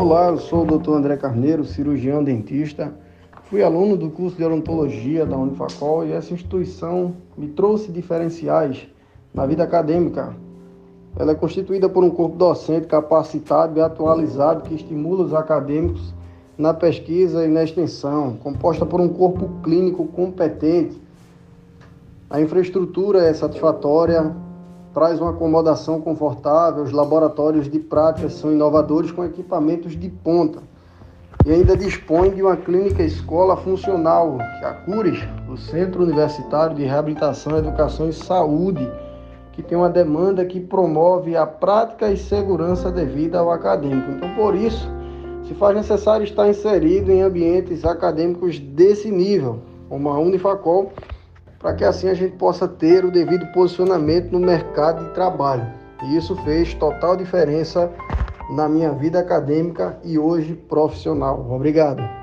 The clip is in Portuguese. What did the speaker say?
Olá, eu sou o Dr. André Carneiro, cirurgião dentista. Fui aluno do curso de odontologia da Unifacol e essa instituição me trouxe diferenciais na vida acadêmica. Ela é constituída por um corpo docente capacitado e atualizado que estimula os acadêmicos na pesquisa e na extensão, composta por um corpo clínico competente. A infraestrutura é satisfatória, traz uma acomodação confortável, os laboratórios de prática são inovadores com equipamentos de ponta e ainda dispõe de uma clínica escola funcional, que é a CURES, o Centro Universitário de Reabilitação, Educação e Saúde, que tem uma demanda que promove a prática e segurança devida ao acadêmico. Então, por isso, se faz necessário estar inserido em ambientes acadêmicos desse nível, como a Unifacol, para que assim a gente possa ter o devido posicionamento no mercado de trabalho. E isso fez total diferença na minha vida acadêmica e hoje profissional. Obrigado.